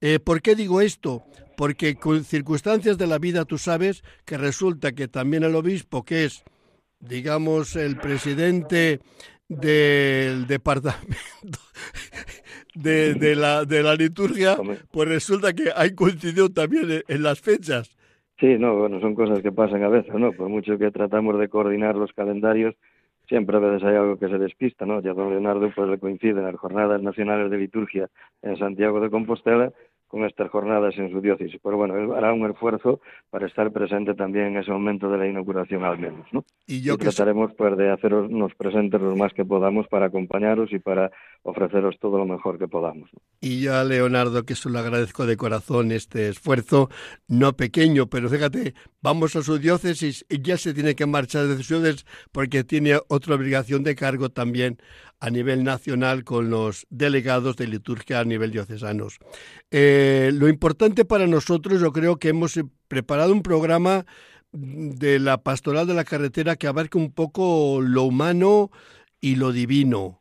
Eh, ¿Por qué digo esto? Porque con circunstancias de la vida tú sabes que resulta que también el obispo, que es, digamos, el presidente del departamento de, la, de la liturgia, pues resulta que hay coincidido también en las fechas. Sí, no, bueno, son cosas que pasan a veces, ¿no? Por mucho que tratamos de coordinar los calendarios, siempre a veces hay algo que se despista, ¿no? Ya don Leonardo pues le coinciden las jornadas nacionales de liturgia en Santiago de Compostela con estas jornadas en su diócesis. Pero bueno, él hará un esfuerzo para estar presente también en ese momento de la inauguración al menos, ¿no? Y, yo trataremos pues de hacernos presentes lo más que podamos para acompañaros y para ofreceros todo lo mejor que podamos. Y yo a Leonardo, que eso le agradezco de corazón este esfuerzo, no pequeño, pero fíjate, vamos a su diócesis y ya se tiene que marchar de su diócesis porque tiene otra obligación de cargo también a nivel nacional con los delegados de liturgia a nivel diocesanos. Eh, lo importante para nosotros, yo creo que hemos eh, preparado un programa de la pastoral de la carretera que abarque un poco lo humano y lo divino.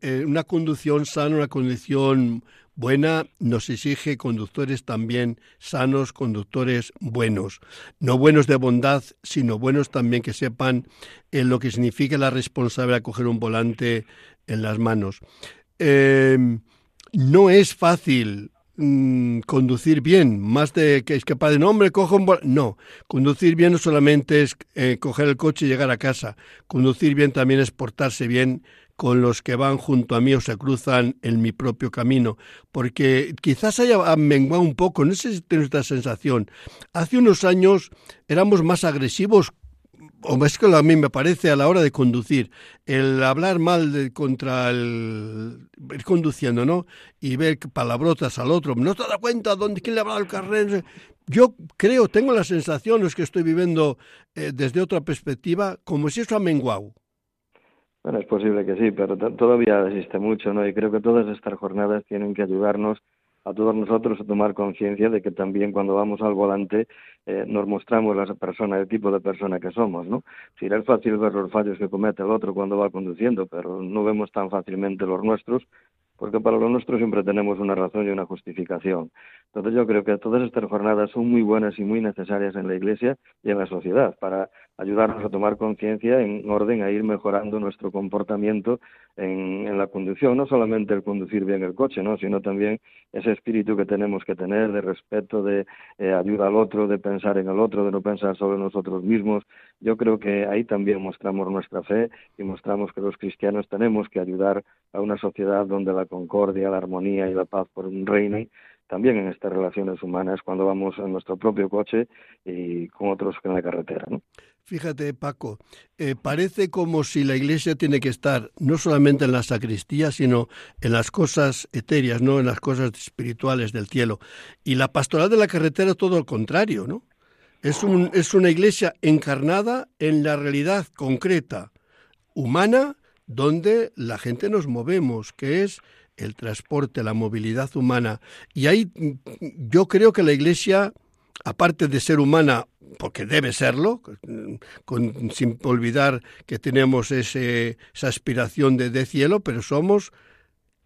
Eh, una conducción sana, una conducción buena nos exige conductores también sanos, conductores buenos. No buenos de bondad, sino buenos también que sepan en lo que significa la responsabilidad de coger un volante en las manos. Em, no es fácil mm, conducir bien, más de que es capaz de, no, hombre, cojo un No, conducir bien no solamente es eh, coger el coche y llegar a casa. Conducir bien también es portarse bien con los que van junto a mí o se cruzan en mi propio camino, porque quizás haya menguado un poco, no sé si tienes esta sensación. Hace unos años éramos más agresivos o es que a mí me parece a la hora de conducir, el hablar mal de, contra el ir conduciendo, ¿no? Y ver palabrotas al otro, no te das cuenta dónde quién le ha hablado el carril. Yo creo, tengo la sensación, es que estoy viviendo eh, desde otra perspectiva, como si eso ha menguado. Bueno, es posible que sí, pero todavía existe mucho, ¿no? Y creo que todas estas jornadas tienen que ayudarnos a todos nosotros a tomar conciencia de que también cuando vamos al volante eh, nos mostramos la persona, el tipo de persona que somos, ¿no? Si es fácil ver los fallos que comete el otro cuando va conduciendo, pero no vemos tan fácilmente los nuestros, porque para lo nuestro siempre tenemos una razón y una justificación. Entonces yo creo que todas estas jornadas son muy buenas y muy necesarias en la Iglesia y en la sociedad para ayudarnos a tomar conciencia en orden a ir mejorando nuestro comportamiento en, la conducción, no solamente el conducir bien el coche, ¿no? sino también ese espíritu que tenemos que tener de respeto, de eh, ayuda al otro, de pensar en el otro, de no pensar solo en nosotros mismos. Yo creo que ahí también mostramos nuestra fe y mostramos que los cristianos tenemos que ayudar a una sociedad donde la concordia, la armonía y la paz por un reino también en estas relaciones humanas cuando vamos en nuestro propio coche y con otros en la carretera. ¿no? Fíjate, Paco, eh, parece como si la Iglesia tiene que estar no solamente en la sacristía, sino en las cosas etéreas, no en las cosas espirituales del cielo. Y la pastoral de la carretera todo lo contrario, ¿no? Es, un, es una iglesia encarnada en la realidad concreta, humana, donde la gente nos movemos, que es el transporte, la movilidad humana. Y ahí yo creo que la iglesia aparte de ser humana, porque debe serlo, sin olvidar que tenemos ese, esa aspiración de, de cielo, pero somos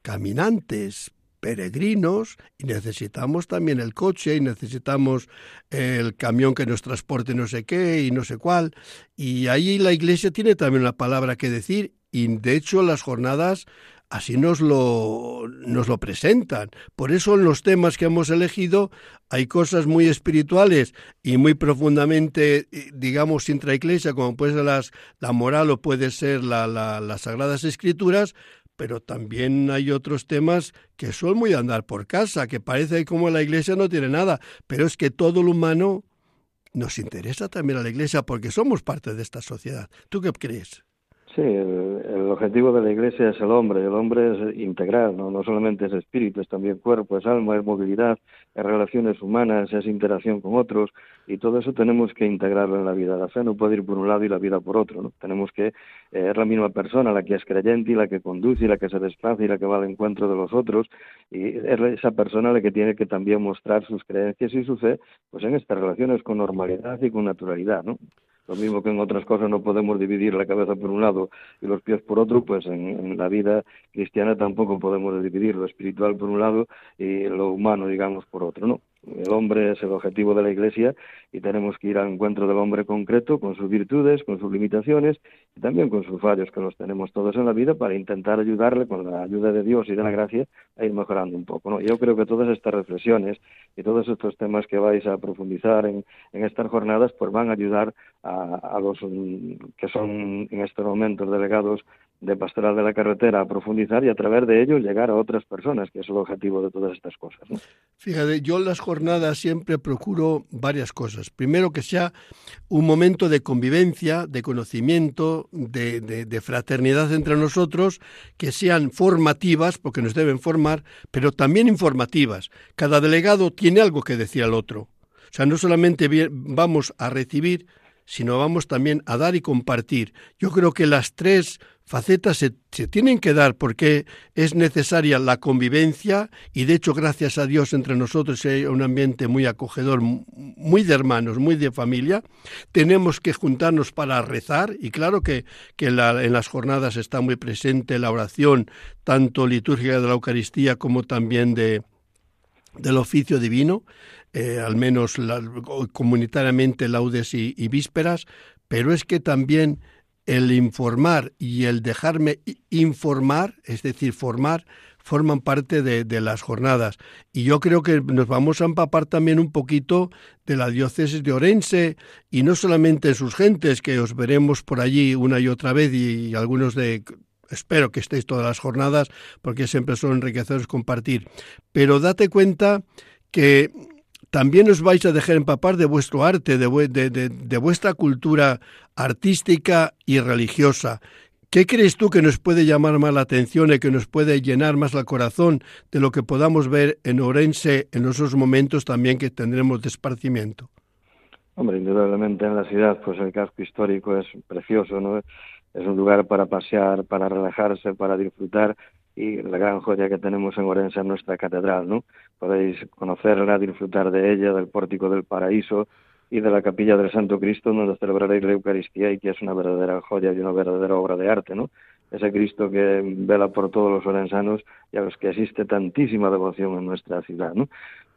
caminantes, peregrinos y necesitamos también el coche y necesitamos el camión que nos transporte no sé qué y no sé cuál. Y ahí la iglesia tiene también una palabra que decir y de hecho las jornadas así nos lo, nos lo presentan. Por eso en los temas que hemos elegido hay cosas muy espirituales y muy profundamente, eh, digamos, intraiglesia, como puede ser las, la moral o puede ser la, las Sagradas Escrituras, pero también hay otros temas que son muy andar por casa, que parece como la iglesia no tiene nada, pero es que todo lo humano nos interesa también a la iglesia porque somos parte de esta sociedad. ¿Tú qué crees? Sí, el, objetivo de la Iglesia es el hombre. El hombre es integral, ¿no? no solamente es espíritu, es también cuerpo, es alma, es movilidad, es relaciones humanas, es interacción con otros y todo eso tenemos que integrarlo en la vida. La fe no puede ir por un lado y la vida por otro. ¿no? Tenemos que eh, es la misma persona la que es creyente y la que conduce y la que se desplaza y la que va al encuentro de los otros y es esa persona la que tiene que también mostrar sus creencias y su fe pues en estas relaciones con normalidad y con naturalidad. ¿no? Lo mismo que en otras cosas no podemos dividir la cabeza por un lado y los pies por otro, pues en, la vida cristiana tampoco podemos dividir lo espiritual por un lado y lo humano, digamos, por otro, ¿no? El hombre es el objetivo de la Iglesia y tenemos que ir al encuentro del hombre concreto con sus virtudes, con sus limitaciones y también con sus fallos que los tenemos todos en la vida para intentar ayudarle con la ayuda de Dios y de la gracia a ir mejorando un poco. ¿no? Yo creo que todas estas reflexiones y todos estos temas que vais a profundizar en, estas jornadas pues van a ayudar a, a los que son en estos momentos delegados de Pastoral de la Carretera a profundizar y a través de ello llegar a otras personas, que es el objetivo de todas estas cosas. Fíjate, yo en las jornadas siempre procuro varias cosas. Primero, que sea un momento de convivencia, de conocimiento, de, de fraternidad entre nosotros, que sean formativas, porque nos deben formar, pero también informativas. Cada delegado tiene algo que decir al otro. O sea, no solamente vamos a recibir, sino vamos también a dar y compartir. Yo creo que las tres facetas se, tienen que dar porque es necesaria la convivencia y de hecho gracias a Dios entre nosotros hay un ambiente muy acogedor, muy de hermanos, muy de familia. Tenemos que juntarnos para rezar y claro que, que en las jornadas está muy presente la oración, tanto litúrgica de la Eucaristía como también de, del oficio divino, eh, al menos comunitariamente laudes y, vísperas, pero es que también el informar y el dejarme informar, es decir, formar, forman parte de, las jornadas. Y yo creo que nos vamos a empapar también un poquito de la diócesis de Orense y no solamente en sus gentes, que os veremos por allí una y otra vez y algunos de espero que estéis todas las jornadas porque siempre son enriquecedores compartir. Pero date cuenta que también os vais a dejar empapar de vuestro arte, de, de, vuestra cultura artística y religiosa. ¿Qué crees tú que nos puede llamar más la atención y que nos puede llenar más el corazón de lo que podamos ver en Orense en esos momentos también que tendremos de esparcimiento? Hombre, indudablemente en la ciudad, pues el casco histórico es precioso, ¿no? es un lugar para pasear, para relajarse, para disfrutar y la gran joya que tenemos en Orense es nuestra catedral, ¿no? Podéis conocerla, disfrutar de ella, del pórtico del paraíso y de la capilla del Santo Cristo donde celebraréis la Eucaristía y que es una verdadera joya y una verdadera obra de arte, ¿no? ese Cristo que vela por todos los orensanos y a los que existe tantísima devoción en nuestra ciudad. ¿no?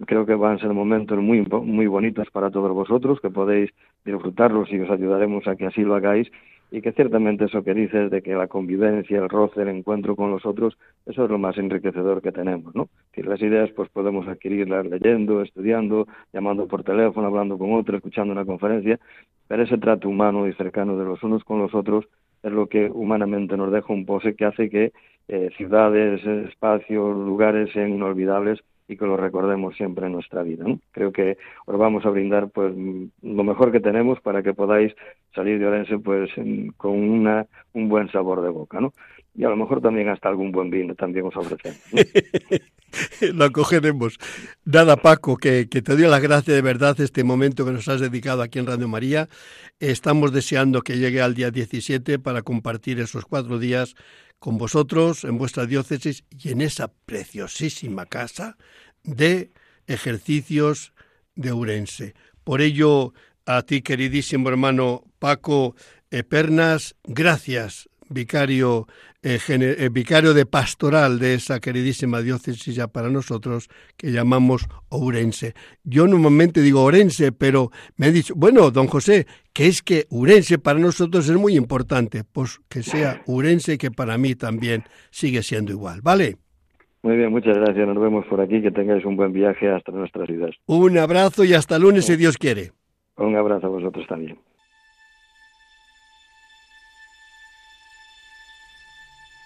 Creo que van a ser momentos muy, muy bonitos para todos vosotros, que podéis disfrutarlos y os ayudaremos a que así lo hagáis y que ciertamente eso que dices de que la convivencia, el roce, el encuentro con los otros, eso es lo más enriquecedor que tenemos, ¿no? Que las ideas pues podemos adquirirlas leyendo, estudiando, llamando por teléfono, hablando con otro, escuchando una conferencia, pero ese trato humano y cercano de los unos con los otros es lo que humanamente nos deja un pose que hace que eh, ciudades, espacios, lugares sean inolvidables y que lo recordemos siempre en nuestra vida. Creo que os vamos a brindar pues lo mejor que tenemos para que podáis salir de Orense pues con una, un buen sabor de boca, ¿no? Y a lo mejor también hasta algún buen vino también os ofrecemos. lo acogeremos. Nada, Paco, que, que te doy las gracias de verdad este momento que nos has dedicado aquí en Radio María. Estamos deseando que llegue al día 17 para compartir esos cuatro días con vosotros en vuestra diócesis y en esa preciosísima casa de ejercicios de Urense. Por ello, a ti, queridísimo hermano Paco Pernas, gracias vicario, eh, eh, vicario de pastoral de esa queridísima diócesis ya para nosotros que llamamos Ourense. Yo normalmente digo Orense, pero me ha dicho, bueno, don José, que es que Urense para nosotros es muy importante, pues que sea Urense que para mí también sigue siendo igual, ¿vale? Muy bien, muchas gracias. Nos vemos por aquí. Que tengáis un buen viaje hasta nuestra ciudad. Un abrazo y hasta lunes, si Dios quiere. Un abrazo a vosotros también.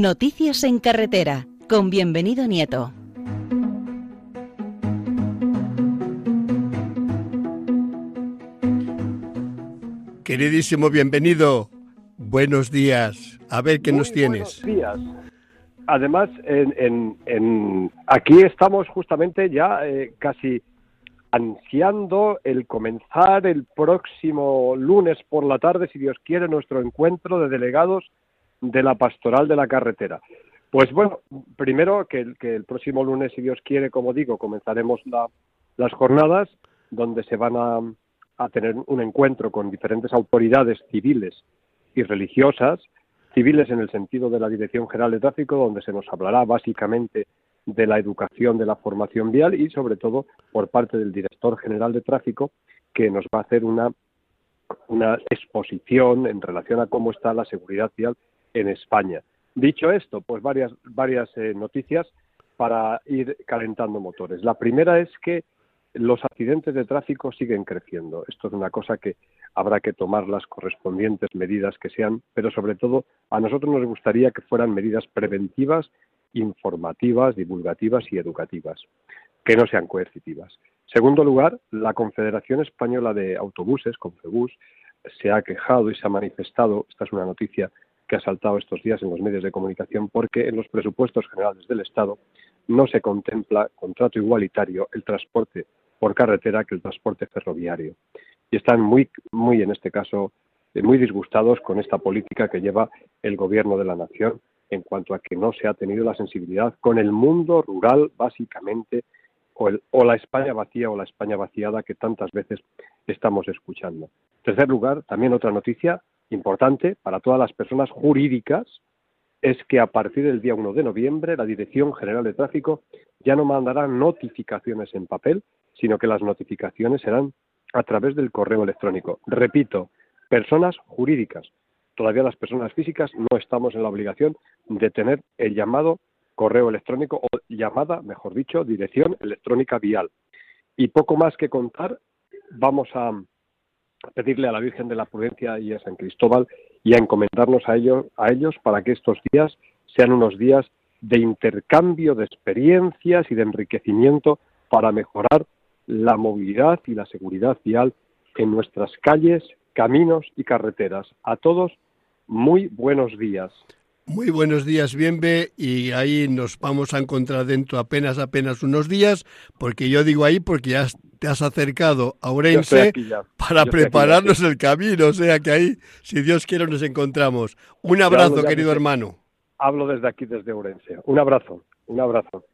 Noticias en carretera con bienvenido Nieto. Queridísimo bienvenido, buenos días. A ver qué nos tienes. Buenos días. Además, en, aquí estamos justamente ya eh, casi ansiando el comenzar el próximo lunes por la tarde, si Dios quiere, nuestro encuentro de delegados de la pastoral de la carretera. Pues bueno, primero que, el próximo lunes, si Dios quiere, como digo, comenzaremos las jornadas donde se van a, a tener un encuentro con diferentes autoridades civiles y religiosas, civiles en el sentido de la Dirección General de Tráfico, donde se nos hablará básicamente de la educación de la formación vial y sobre todo por parte del director general de tráfico que nos va a hacer una, una exposición en relación a cómo está la seguridad vial en España. Dicho esto, pues varias, varias eh, noticias para ir calentando motores. La primera es que los accidentes de tráfico siguen creciendo. Esto es una cosa que habrá que tomar las correspondientes medidas que sean, pero sobre todo a nosotros nos gustaría que fueran medidas preventivas, informativas, divulgativas y educativas, que no sean coercitivas. Segundo lugar, la Confederación Española de Autobuses, Confebus, se ha quejado y se ha manifestado, esta es una noticia que ha saltado estos días en los medios de comunicación porque en los presupuestos generales del Estado no se contempla contrato igualitario el transporte por carretera que el transporte ferroviario. Y están muy, muy en este caso, eh, muy disgustados con esta política que lleva el gobierno de la nación en cuanto a que no se ha tenido la sensibilidad con el mundo rural, básicamente, o, o la España vacía o la España vaciada que tantas veces estamos escuchando. En tercer lugar, también otra noticia importante para todas las personas jurídicas es que a partir del día 1 de noviembre la Dirección General de Tráfico ya no mandará notificaciones en papel, sino que las notificaciones serán a través del correo electrónico. Repito, personas jurídicas. Todavía las personas físicas no estamos en la obligación de tener el llamado correo electrónico o llamada, mejor dicho, dirección electrónica vial. Y poco más que contar, vamos a pedirle a la Virgen de la Prudencia y a San Cristóbal y a encomendarnos a ellos, a ellos para que estos días sean unos días de intercambio de experiencias y de enriquecimiento para mejorar la movilidad y la seguridad vial en nuestras calles, caminos y carreteras. A todos, muy buenos días. Muy buenos días, Bienve, y ahí nos vamos a encontrar dentro apenas, apenas unos días, porque yo digo ahí porque ya te has acercado a Orense para prepararnos el camino, o sea que ahí, si Dios quiere, nos encontramos. Un abrazo, querido hermano. Hablo desde aquí, desde Orense. Un abrazo, un abrazo.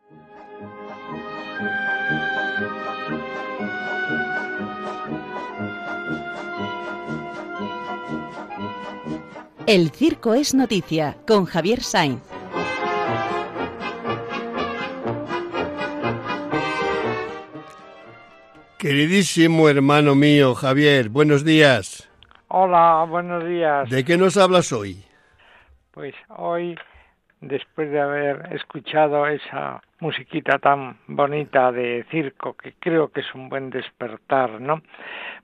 El circo es noticia con Javier Sainz. Queridísimo hermano mío, Javier, buenos días. Hola, buenos días. ¿De qué nos hablas hoy? Pues hoy, después de haber escuchado esa musiquita tan bonita de circo, que creo que es un buen despertar, ¿no?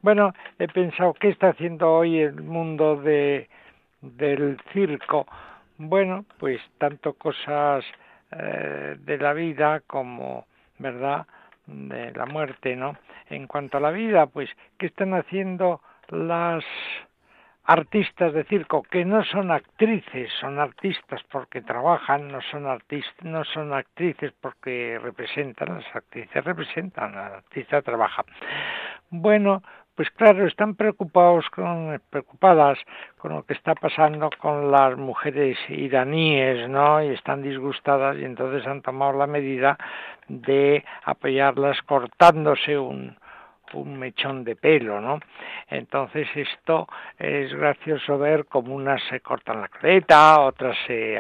Bueno, he pensado, ¿qué está haciendo hoy el mundo de del circo, bueno, pues tanto cosas eh, de la vida como, ¿verdad?, de la muerte, ¿no? En cuanto a la vida, pues, ¿qué están haciendo las artistas de circo que no son actrices, son artistas porque trabajan, no son artistas, no son actrices porque representan, las actrices representan, la artista trabaja. Bueno, pues claro, están preocupados con, preocupadas con lo que está pasando con las mujeres iraníes, ¿no? Y están disgustadas y entonces han tomado la medida de apoyarlas cortándose un, un mechón de pelo, ¿no? Entonces esto es gracioso ver como unas se cortan la coleta, otras se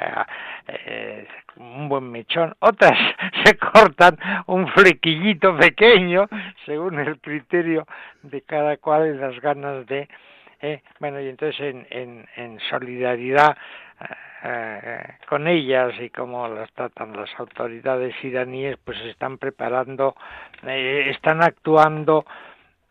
eh, un buen mechón, otras se cortan un flequillito pequeño, según el criterio de cada cual y las ganas de eh, bueno y entonces en, en, en solidaridad eh, con ellas y como las tratan las autoridades iraníes, pues están preparando, eh, están actuando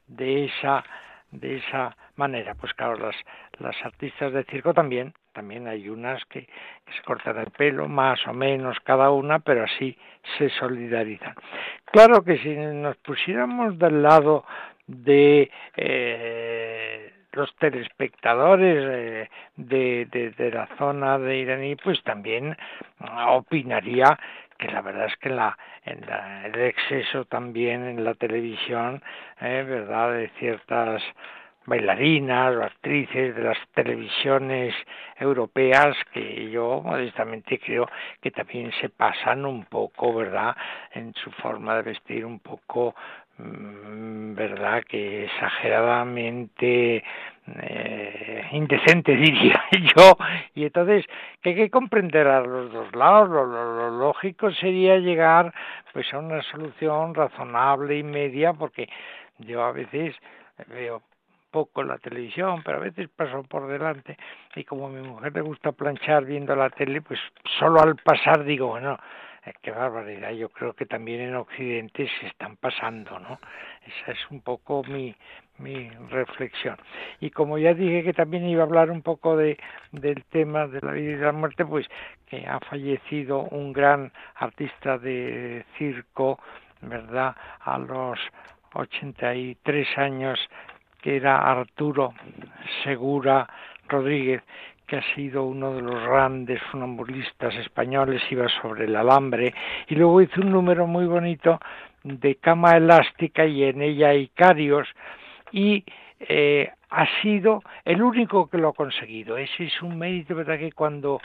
de esa de esa manera. Pues claro, las, las artistas de circo también, también hay unas que, se cortan el pelo, más o menos cada una, pero así se solidarizan. Claro que si nos pusiéramos del lado de eh, los telespectadores eh, de, de, la zona de iraní, pues también opinaría que la verdad es que la, la, el exceso también en la televisión, eh, ¿verdad?, de ciertas bailarinas o actrices de las televisiones europeas que yo modestamente creo que también se pasan un poco, ¿verdad?, en su forma de vestir un poco verdad que exageradamente eh, indecente diría yo. Y entonces que hay que comprender a los dos lados. Lo, lo, lógico sería llegar pues a una solución razonable y media porque yo a veces veo poco la televisión, pero a veces paso por delante y como a mi mujer le gusta planchar viendo la tele, pues solo al pasar digo, bueno, qué barbaridad, yo creo que también en Occidente se están pasando, ¿no? Esa es un poco mi, mi reflexión. Y como ya dije que también iba a hablar un poco de, del tema de la vida y la muerte, pues que ha fallecido un gran artista de circo, ¿verdad? A los 83 años, que era Arturo Segura Rodríguez, que ha sido uno de los grandes funambulistas españoles, iba sobre el alambre, y luego hizo un número muy bonito de cama elástica y en ella Icarios, y eh, ha sido el único que lo ha conseguido. Ese es un mérito, ¿verdad? Que cuando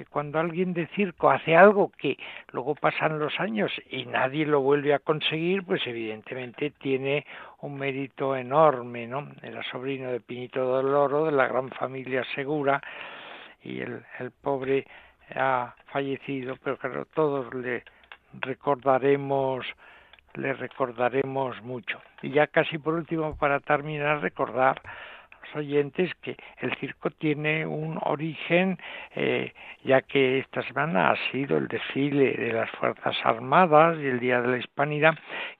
que cuando alguien de circo hace algo que luego pasan los años y nadie lo vuelve a conseguir, pues evidentemente tiene un mérito enorme, ¿no? Era sobrino de Pinito del Oro, de la gran familia Segura, y el, el pobre ha fallecido, pero claro, todos le recordaremos le recordaremos mucho. Y ya casi por último, para terminar, recordar oyentes que el circo tiene un origen, eh, ya que esta semana ha sido el desfile de las Fuerzas Armadas y el Día de la Hispanidad,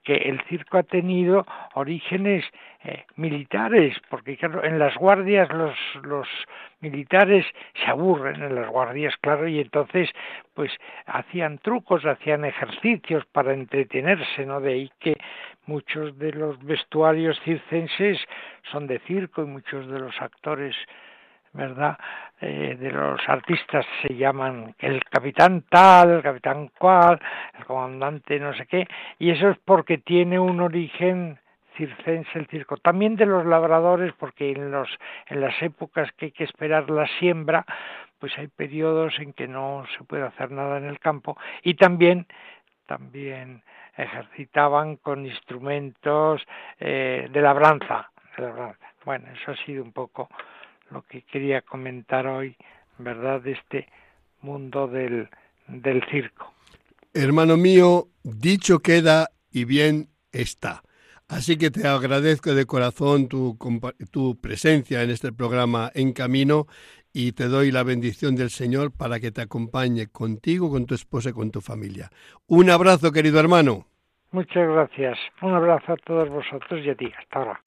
que el circo ha tenido orígenes eh, militares, porque claro, en las guardias los, los militares se aburren en las guardias, claro, y entonces pues hacían trucos, hacían ejercicios para entretenerse, ¿no? De ahí que muchos de los vestuarios circenses son de circo y muchos de los actores ¿verdad? Eh, de los artistas se llaman el capitán tal, el capitán cual, el comandante no sé qué, y eso es porque tiene un origen el circo. También de los labradores, porque en, los, en las épocas que hay que esperar la siembra, pues hay periodos en que no se puede hacer nada en el campo, y también, también ejercitaban con instrumentos eh, de labranza, de labranza. Bueno, eso ha sido un poco lo que quería comentar hoy, ¿verdad?, de este mundo del, del circo. Hermano mío, dicho queda y bien está. Así que te agradezco de corazón tu, tu presencia en este programa En Camino y te doy la bendición del Señor para que te acompañe contigo, con tu esposa y con tu familia. Un abrazo, querido hermano. Muchas gracias. Un abrazo a todos vosotros y a ti. Hasta ahora.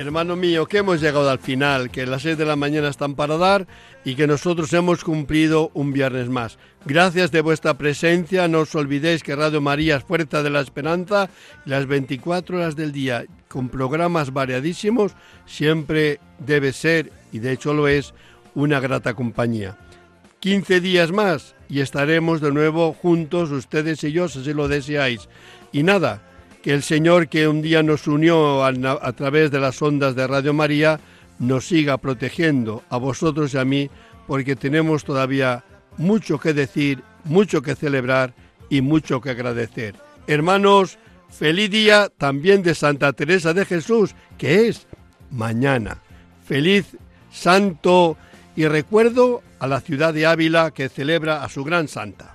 Hermano mío, que hemos llegado al final, que las seis de la mañana están para dar y que nosotros hemos cumplido un viernes más. Gracias de vuestra presencia, no os olvidéis que Radio María es Fuerza de la Esperanza las 24 horas del día, con programas variadísimos, siempre debe ser, y de hecho lo es, una grata compañía. 15 días más y estaremos de nuevo juntos, ustedes y yo, si lo deseáis. Y nada, que el Señor que un día nos unió a, través de las ondas de Radio María nos siga protegiendo a vosotros y a mí, porque tenemos todavía mucho que decir, mucho que celebrar y mucho que agradecer. Hermanos, feliz día también de Santa Teresa de Jesús, que es mañana. Feliz santo y recuerdo a la ciudad de Ávila que celebra a su gran santa.